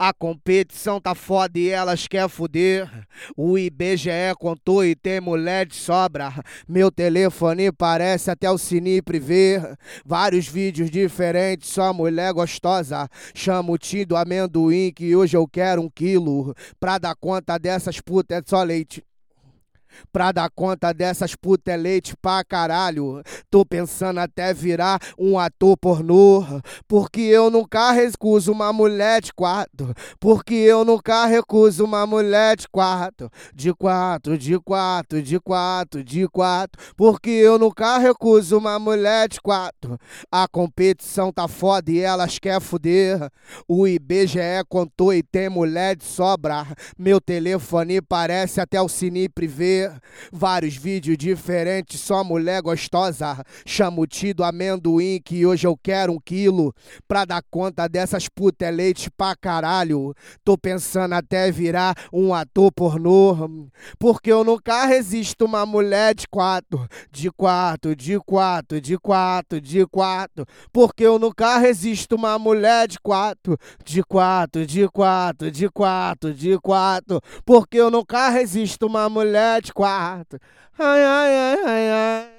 A competição tá foda e elas quer fuder. O IBGE contou e tem mulher de sobra. Meu telefone parece até o Cine Privé. Vários vídeos diferentes, só mulher gostosa. Chamo o tio do amendoim que hoje eu quero um quilo. Pra dar conta dessas putas é só leite. Pra dar conta dessas putas é leite pra caralho. Tô pensando até virar um ator pornô. Porque eu nunca recuso uma mulher de quatro. Porque eu nunca recuso uma mulher de quatro. De quatro, de quatro, de quatro, de quatro. Porque eu nunca recuso uma mulher de quatro. A competição tá foda e elas quer fuder. O IBGE contou e tem mulher de sobra. Meu telefone parece até o Cine. Vários vídeos diferentes, só mulher gostosa. Chamo o tido amendoim que hoje eu quero um quilo. Pra dar conta dessas putas é leite pra caralho. Tô pensando até virar um ator pornô. Porque eu nunca resisto uma mulher de quatro. De quatro, de quatro, de quatro, de quatro. Porque eu nunca resisto uma mulher de quatro. De quatro, de quatro, de quatro, de quatro. Porque eu nunca resisto uma mulher de quarto. Ai, ai, ai, ai, ai.